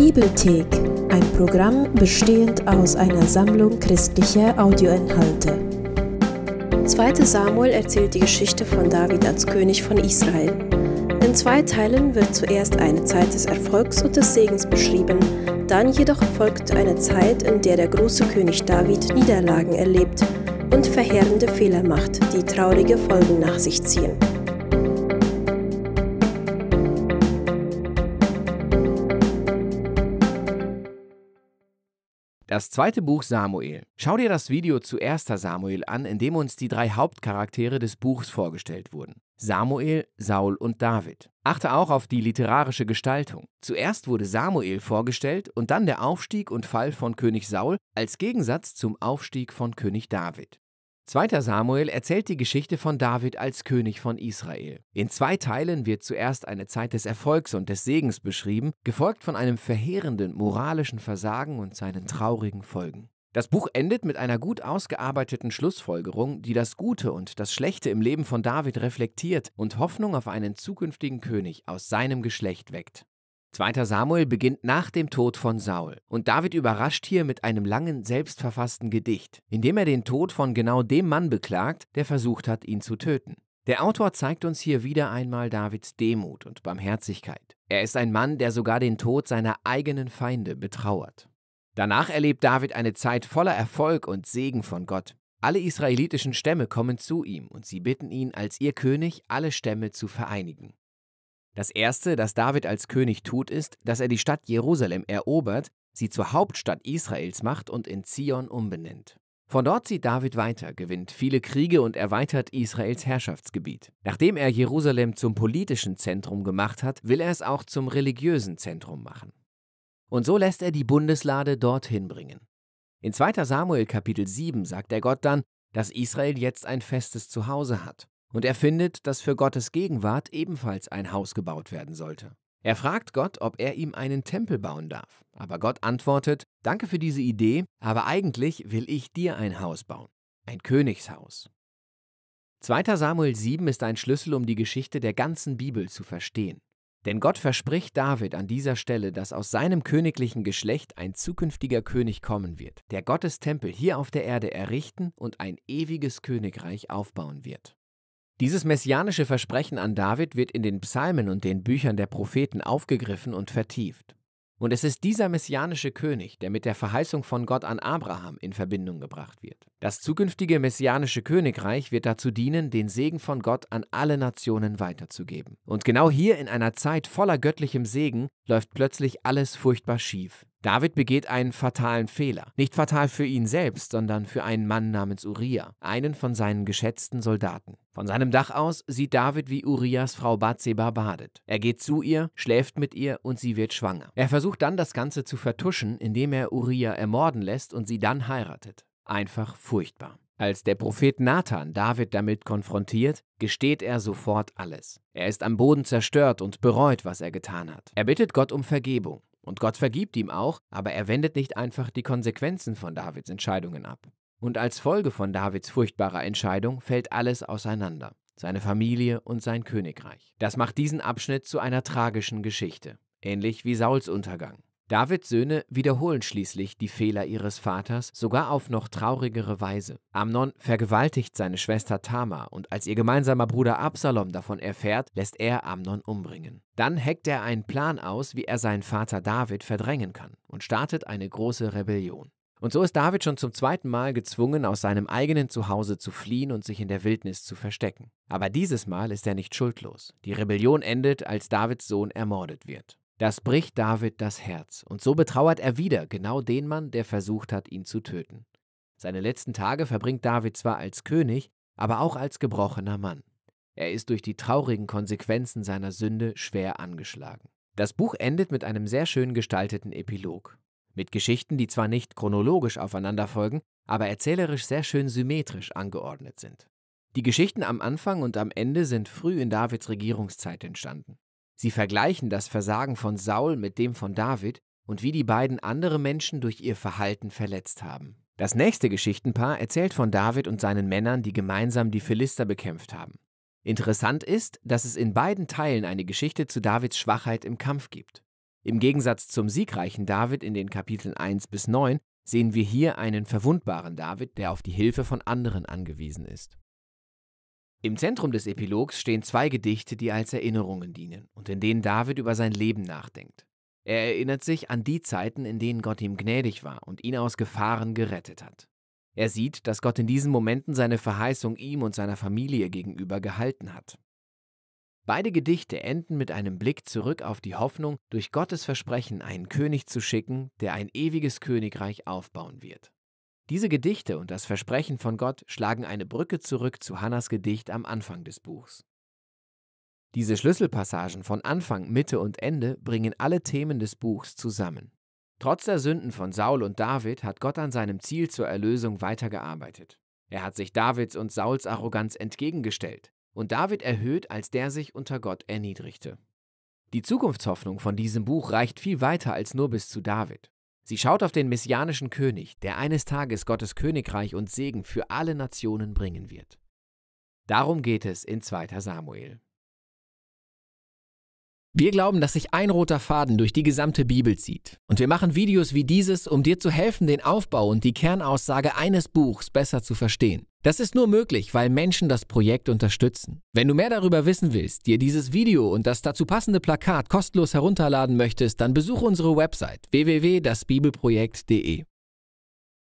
Bibelthek, ein Programm bestehend aus einer Sammlung christlicher Audioinhalte. 2. Samuel erzählt die Geschichte von David als König von Israel. In zwei Teilen wird zuerst eine Zeit des Erfolgs und des Segens beschrieben, dann jedoch folgt eine Zeit, in der der große König David Niederlagen erlebt und verheerende Fehler macht, die traurige Folgen nach sich ziehen. Das zweite Buch Samuel. Schau dir das Video zu 1. Samuel an, in dem uns die drei Hauptcharaktere des Buchs vorgestellt wurden. Samuel, Saul und David. Achte auch auf die literarische Gestaltung. Zuerst wurde Samuel vorgestellt und dann der Aufstieg und Fall von König Saul als Gegensatz zum Aufstieg von König David. 2. Samuel erzählt die Geschichte von David als König von Israel. In zwei Teilen wird zuerst eine Zeit des Erfolgs und des Segens beschrieben, gefolgt von einem verheerenden moralischen Versagen und seinen traurigen Folgen. Das Buch endet mit einer gut ausgearbeiteten Schlussfolgerung, die das Gute und das Schlechte im Leben von David reflektiert und Hoffnung auf einen zukünftigen König aus seinem Geschlecht weckt. 2. Samuel beginnt nach dem Tod von Saul und David überrascht hier mit einem langen, selbstverfassten Gedicht, in dem er den Tod von genau dem Mann beklagt, der versucht hat, ihn zu töten. Der Autor zeigt uns hier wieder einmal Davids Demut und Barmherzigkeit. Er ist ein Mann, der sogar den Tod seiner eigenen Feinde betrauert. Danach erlebt David eine Zeit voller Erfolg und Segen von Gott. Alle israelitischen Stämme kommen zu ihm und sie bitten ihn, als ihr König alle Stämme zu vereinigen. Das Erste, das David als König tut, ist, dass er die Stadt Jerusalem erobert, sie zur Hauptstadt Israels macht und in Zion umbenennt. Von dort zieht David weiter, gewinnt viele Kriege und erweitert Israels Herrschaftsgebiet. Nachdem er Jerusalem zum politischen Zentrum gemacht hat, will er es auch zum religiösen Zentrum machen. Und so lässt er die Bundeslade dorthin bringen. In 2 Samuel Kapitel 7 sagt er Gott dann, dass Israel jetzt ein festes Zuhause hat und er findet, dass für Gottes Gegenwart ebenfalls ein Haus gebaut werden sollte. Er fragt Gott, ob er ihm einen Tempel bauen darf. Aber Gott antwortet, danke für diese Idee, aber eigentlich will ich dir ein Haus bauen. Ein Königshaus. 2. Samuel 7 ist ein Schlüssel, um die Geschichte der ganzen Bibel zu verstehen. Denn Gott verspricht David an dieser Stelle, dass aus seinem königlichen Geschlecht ein zukünftiger König kommen wird, der Gottes Tempel hier auf der Erde errichten und ein ewiges Königreich aufbauen wird. Dieses messianische Versprechen an David wird in den Psalmen und den Büchern der Propheten aufgegriffen und vertieft. Und es ist dieser messianische König, der mit der Verheißung von Gott an Abraham in Verbindung gebracht wird. Das zukünftige messianische Königreich wird dazu dienen, den Segen von Gott an alle Nationen weiterzugeben. Und genau hier in einer Zeit voller göttlichem Segen läuft plötzlich alles furchtbar schief. David begeht einen fatalen Fehler. Nicht fatal für ihn selbst, sondern für einen Mann namens Uriah, einen von seinen geschätzten Soldaten. Von seinem Dach aus sieht David, wie Urias Frau Bathseba badet. Er geht zu ihr, schläft mit ihr und sie wird schwanger. Er versucht dann das Ganze zu vertuschen, indem er Uriah ermorden lässt und sie dann heiratet. Einfach furchtbar. Als der Prophet Nathan David damit konfrontiert, gesteht er sofort alles. Er ist am Boden zerstört und bereut, was er getan hat. Er bittet Gott um Vergebung. Und Gott vergibt ihm auch, aber er wendet nicht einfach die Konsequenzen von Davids Entscheidungen ab. Und als Folge von Davids furchtbarer Entscheidung fällt alles auseinander, seine Familie und sein Königreich. Das macht diesen Abschnitt zu einer tragischen Geschichte, ähnlich wie Sauls Untergang. Davids Söhne wiederholen schließlich die Fehler ihres Vaters, sogar auf noch traurigere Weise. Amnon vergewaltigt seine Schwester Tamar und als ihr gemeinsamer Bruder Absalom davon erfährt, lässt er Amnon umbringen. Dann heckt er einen Plan aus, wie er seinen Vater David verdrängen kann und startet eine große Rebellion. Und so ist David schon zum zweiten Mal gezwungen, aus seinem eigenen Zuhause zu fliehen und sich in der Wildnis zu verstecken. Aber dieses Mal ist er nicht schuldlos. Die Rebellion endet, als Davids Sohn ermordet wird. Das bricht David das Herz, und so betrauert er wieder genau den Mann, der versucht hat, ihn zu töten. Seine letzten Tage verbringt David zwar als König, aber auch als gebrochener Mann. Er ist durch die traurigen Konsequenzen seiner Sünde schwer angeschlagen. Das Buch endet mit einem sehr schön gestalteten Epilog. Mit Geschichten, die zwar nicht chronologisch aufeinander folgen, aber erzählerisch sehr schön symmetrisch angeordnet sind. Die Geschichten am Anfang und am Ende sind früh in Davids Regierungszeit entstanden. Sie vergleichen das Versagen von Saul mit dem von David und wie die beiden andere Menschen durch ihr Verhalten verletzt haben. Das nächste Geschichtenpaar erzählt von David und seinen Männern, die gemeinsam die Philister bekämpft haben. Interessant ist, dass es in beiden Teilen eine Geschichte zu Davids Schwachheit im Kampf gibt. Im Gegensatz zum siegreichen David in den Kapiteln 1 bis 9 sehen wir hier einen verwundbaren David, der auf die Hilfe von anderen angewiesen ist. Im Zentrum des Epilogs stehen zwei Gedichte, die als Erinnerungen dienen und in denen David über sein Leben nachdenkt. Er erinnert sich an die Zeiten, in denen Gott ihm gnädig war und ihn aus Gefahren gerettet hat. Er sieht, dass Gott in diesen Momenten seine Verheißung ihm und seiner Familie gegenüber gehalten hat. Beide Gedichte enden mit einem Blick zurück auf die Hoffnung, durch Gottes Versprechen einen König zu schicken, der ein ewiges Königreich aufbauen wird. Diese Gedichte und das Versprechen von Gott schlagen eine Brücke zurück zu Hannas Gedicht am Anfang des Buchs. Diese Schlüsselpassagen von Anfang, Mitte und Ende bringen alle Themen des Buchs zusammen. Trotz der Sünden von Saul und David hat Gott an seinem Ziel zur Erlösung weitergearbeitet. Er hat sich Davids und Sauls Arroganz entgegengestellt und David erhöht, als der sich unter Gott erniedrigte. Die Zukunftshoffnung von diesem Buch reicht viel weiter als nur bis zu David. Sie schaut auf den messianischen König, der eines Tages Gottes Königreich und Segen für alle Nationen bringen wird. Darum geht es in 2. Samuel. Wir glauben, dass sich ein roter Faden durch die gesamte Bibel zieht. Und wir machen Videos wie dieses, um dir zu helfen, den Aufbau und die Kernaussage eines Buchs besser zu verstehen. Das ist nur möglich, weil Menschen das Projekt unterstützen. Wenn du mehr darüber wissen willst, dir dieses Video und das dazu passende Plakat kostenlos herunterladen möchtest, dann besuche unsere Website www.dasbibelprojekt.de.